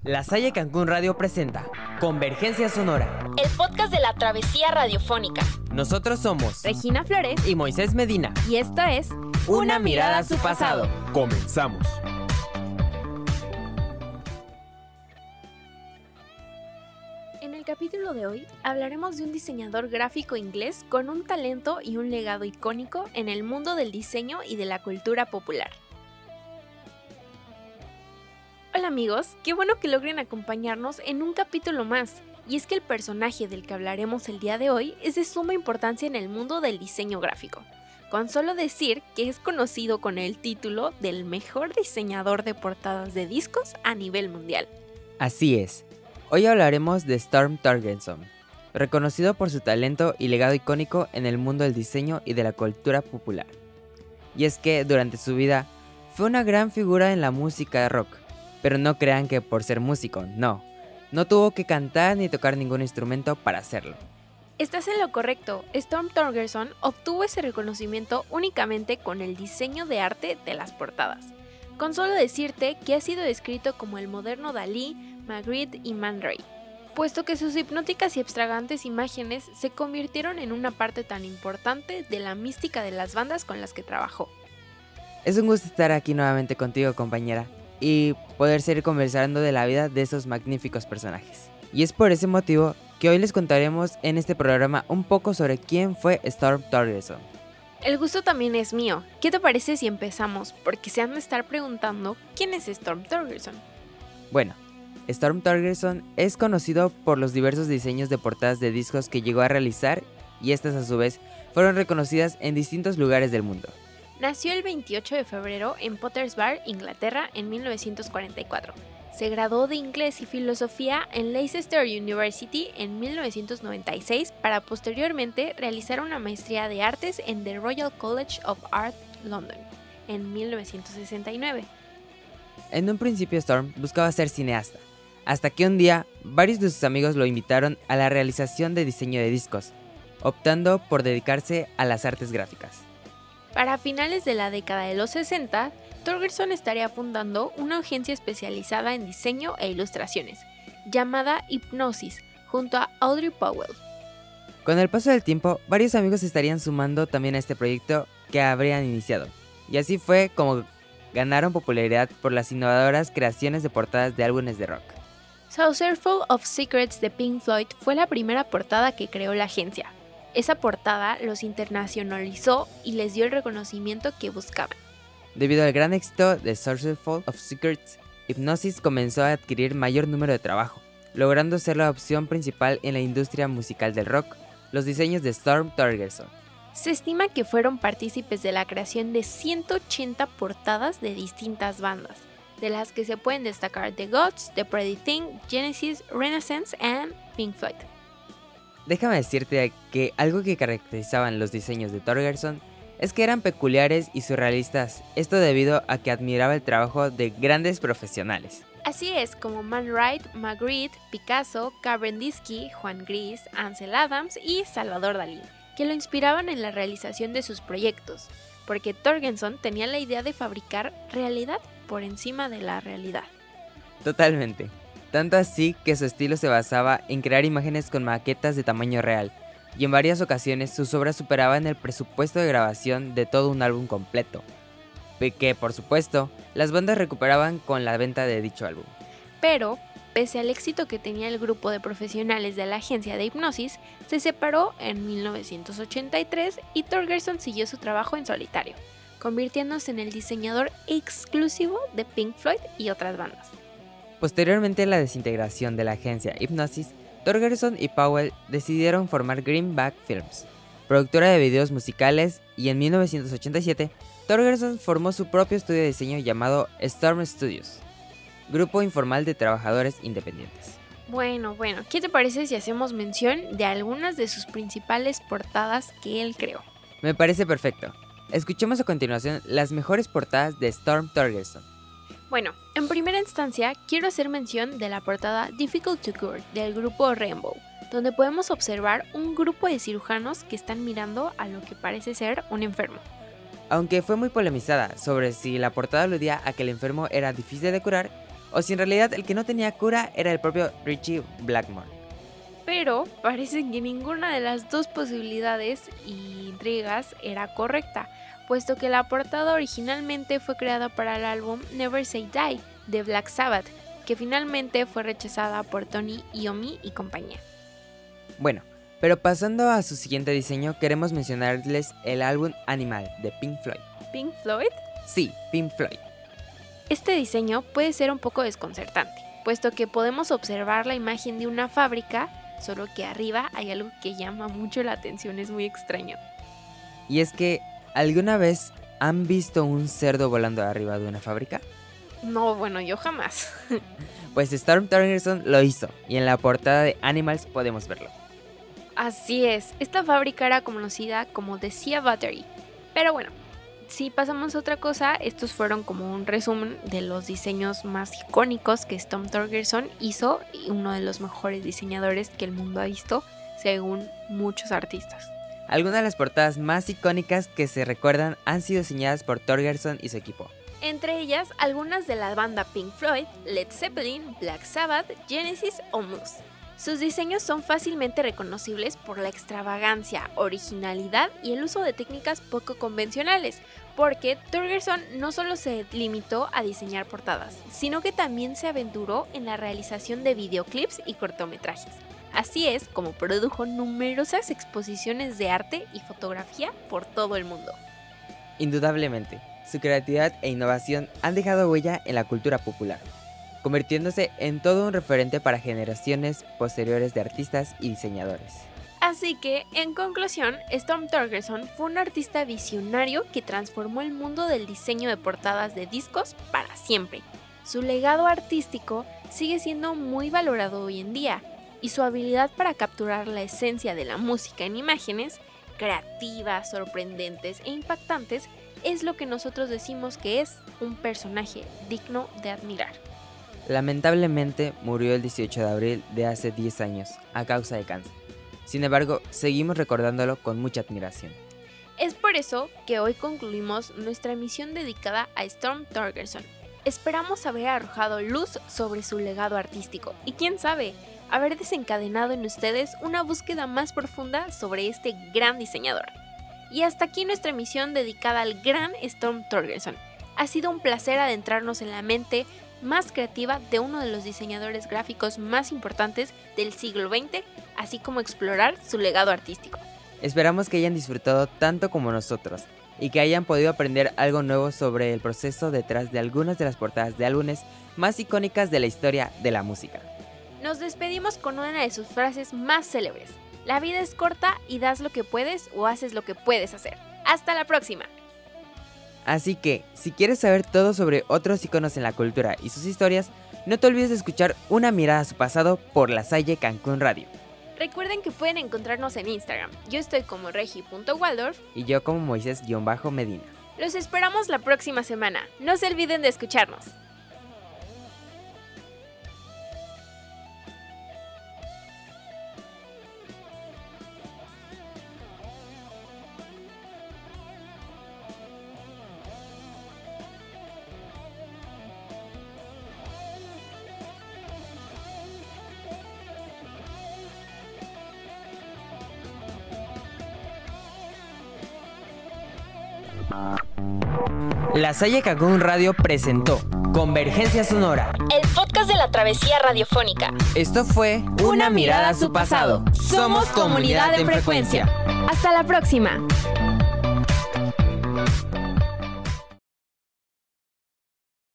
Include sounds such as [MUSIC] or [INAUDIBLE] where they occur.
La Salle Cancún Radio presenta Convergencia Sonora, el podcast de la travesía radiofónica. Nosotros somos Regina Flores y Moisés Medina. Y esto es Una, mirada a su pasado. Comenzamos. En el capítulo de hoy hablaremos de un diseñador gráfico inglés con un talento y un legado icónico en el mundo del diseño y de la cultura popular. Amigos, qué bueno que logren acompañarnos en un capítulo más. Y es que el personaje del que hablaremos el día de hoy es de suma importancia en el mundo del diseño gráfico. Con solo decir que es conocido con el título del mejor diseñador de portadas de discos a nivel mundial. Así es. Hoy hablaremos de Storm Torgerson, reconocido por su talento y legado icónico en el mundo del diseño y de la cultura popular. Y es que durante su vida fue una gran figura en la música de rock, pero no crean que por ser músico, no. No tuvo que cantar ni tocar ningún instrumento para hacerlo. Estás en lo correcto. Storm Thorgerson obtuvo ese reconocimiento únicamente con el diseño de arte de las portadas. Con solo decirte que ha sido descrito como el moderno Dalí, Magritte y Man Ray, puesto que sus hipnóticas y extravagantes imágenes se convirtieron en una parte tan importante de la mística de las bandas con las que trabajó. Es un gusto estar aquí nuevamente contigo, compañera y poder seguir conversando de la vida de esos magníficos personajes. Y es por ese motivo que hoy les contaremos en este programa un poco sobre quién fue Storm Torgerson. El gusto también es mío. ¿Qué te parece si empezamos? Porque se han de estar preguntando quién es Storm Torgerson. Bueno, Storm Torgerson es conocido por los diversos diseños de portadas de discos que llegó a realizar y estas a su vez fueron reconocidas en distintos lugares del mundo. Nació el 28 de febrero en Potters Bar, Inglaterra, en 1944. Se graduó de inglés y filosofía en Leicester University en 1996 para posteriormente realizar una maestría de artes en The Royal College of Art, London, en 1969. En un principio Storm buscaba ser cineasta, hasta que un día varios de sus amigos lo invitaron a la realización de diseño de discos, optando por dedicarse a las artes gráficas. Para finales de la década de los 60, Torgerson estaría fundando una agencia especializada en diseño e ilustraciones, llamada Hipnosis, junto a Audrey Powell. Con el paso del tiempo, varios amigos estarían sumando también a este proyecto que habrían iniciado, y así fue como ganaron popularidad por las innovadoras creaciones de portadas de álbumes de rock. Saucerful of Secrets de Pink Floyd fue la primera portada que creó la agencia, esa portada los internacionalizó y les dio el reconocimiento que buscaban. Debido al gran éxito de Sourceful of Secrets, Hypnosis comenzó a adquirir mayor número de trabajo, logrando ser la opción principal en la industria musical del rock, los diseños de Storm Torgerson. Se estima que fueron partícipes de la creación de 180 portadas de distintas bandas, de las que se pueden destacar The Gods, The Pretty Thing, Genesis, Renaissance and Pink Floyd. Déjame decirte que algo que caracterizaban los diseños de Torgerson es que eran peculiares y surrealistas, esto debido a que admiraba el trabajo de grandes profesionales. Así es, como Man Wright, Magritte, Picasso, Kandinsky, Juan Gris, Ansel Adams y Salvador Dalí, que lo inspiraban en la realización de sus proyectos, porque Torgerson tenía la idea de fabricar realidad por encima de la realidad. Totalmente tanto así que su estilo se basaba en crear imágenes con maquetas de tamaño real, y en varias ocasiones sus obras superaban el presupuesto de grabación de todo un álbum completo, que por supuesto las bandas recuperaban con la venta de dicho álbum. Pero, pese al éxito que tenía el grupo de profesionales de la agencia de hipnosis, se separó en 1983 y Torgerson siguió su trabajo en solitario, convirtiéndose en el diseñador exclusivo de Pink Floyd y otras bandas. Posteriormente a la desintegración de la agencia Hypnosis, Torgerson y Powell decidieron formar Greenback Films, productora de videos musicales, y en 1987 Torgerson formó su propio estudio de diseño llamado Storm Studios, grupo informal de trabajadores independientes. Bueno, bueno, ¿qué te parece si hacemos mención de algunas de sus principales portadas que él creó? Me parece perfecto. Escuchemos a continuación las mejores portadas de Storm Torgerson. Bueno, en primera instancia quiero hacer mención de la portada Difficult to Cure del grupo Rainbow, donde podemos observar un grupo de cirujanos que están mirando a lo que parece ser un enfermo. Aunque fue muy polemizada sobre si la portada aludía a que el enfermo era difícil de curar, o si en realidad el que no tenía cura era el propio Richie Blackmore. Pero parece que ninguna de las dos posibilidades y intrigas era correcta, puesto que la portada originalmente fue creada para el álbum Never Say Die de Black Sabbath, que finalmente fue rechazada por Tony Iommi y compañía. Bueno, pero pasando a su siguiente diseño, queremos mencionarles el álbum Animal de Pink Floyd. ¿Pink Floyd? Sí, Pink Floyd. Este diseño puede ser un poco desconcertante, puesto que podemos observar la imagen de una fábrica, solo que arriba hay algo que llama mucho la atención, es muy extraño. Y es que, ¿alguna vez han visto un cerdo volando arriba de una fábrica? No, bueno, yo jamás. [LAUGHS] pues Storm Thunderson lo hizo, y en la portada de Animals podemos verlo. Así es, esta fábrica era conocida como The Sea Battery. Pero bueno, si pasamos a otra cosa, estos fueron como un resumen de los diseños más icónicos que Storm Thorgerson hizo y uno de los mejores diseñadores que el mundo ha visto, según muchos artistas. Algunas de las portadas más icónicas que se recuerdan han sido diseñadas por Thorgerson y su equipo entre ellas algunas de la banda Pink Floyd, Led Zeppelin, Black Sabbath, Genesis o Muse. Sus diseños son fácilmente reconocibles por la extravagancia, originalidad y el uso de técnicas poco convencionales, porque Turgerson no solo se limitó a diseñar portadas, sino que también se aventuró en la realización de videoclips y cortometrajes. Así es como produjo numerosas exposiciones de arte y fotografía por todo el mundo. Indudablemente, su creatividad e innovación han dejado huella en la cultura popular, convirtiéndose en todo un referente para generaciones posteriores de artistas y diseñadores. Así que, en conclusión, Storm Thorgerson fue un artista visionario que transformó el mundo del diseño de portadas de discos para siempre. Su legado artístico sigue siendo muy valorado hoy en día, y su habilidad para capturar la esencia de la música en imágenes, creativas, sorprendentes e impactantes, es lo que nosotros decimos que es un personaje digno de admirar. Lamentablemente murió el 18 de abril de hace 10 años a causa de cáncer. Sin embargo, seguimos recordándolo con mucha admiración. Es por eso que hoy concluimos nuestra emisión dedicada a Storm Thorgerson. Esperamos haber arrojado luz sobre su legado artístico y quién sabe, haber desencadenado en ustedes una búsqueda más profunda sobre este gran diseñador. Y hasta aquí nuestra emisión dedicada al gran Storm Thorgerson. Ha sido un placer adentrarnos en la mente más creativa de uno de los diseñadores gráficos más importantes del siglo XX, así como explorar su legado artístico. Esperamos que hayan disfrutado tanto como nosotros y que hayan podido aprender algo nuevo sobre el proceso detrás de algunas de las portadas de álbumes más icónicas de la historia de la música. Nos despedimos con una de sus frases más célebres. La vida es corta y das lo que puedes o haces lo que puedes hacer. Hasta la próxima. Así que, si quieres saber todo sobre otros iconos en la cultura y sus historias, no te olvides de escuchar Una mirada a su pasado por la Salle Cancún Radio. Recuerden que pueden encontrarnos en Instagram. Yo estoy como regi.waldorf y yo como Moisés-Medina. Los esperamos la próxima semana. No se olviden de escucharnos. La Salle Cancún Radio presentó Convergencia Sonora, el podcast de la travesía radiofónica. Esto fue Una, mirada a su pasado. Somos comunidad en frecuencia. Hasta la próxima.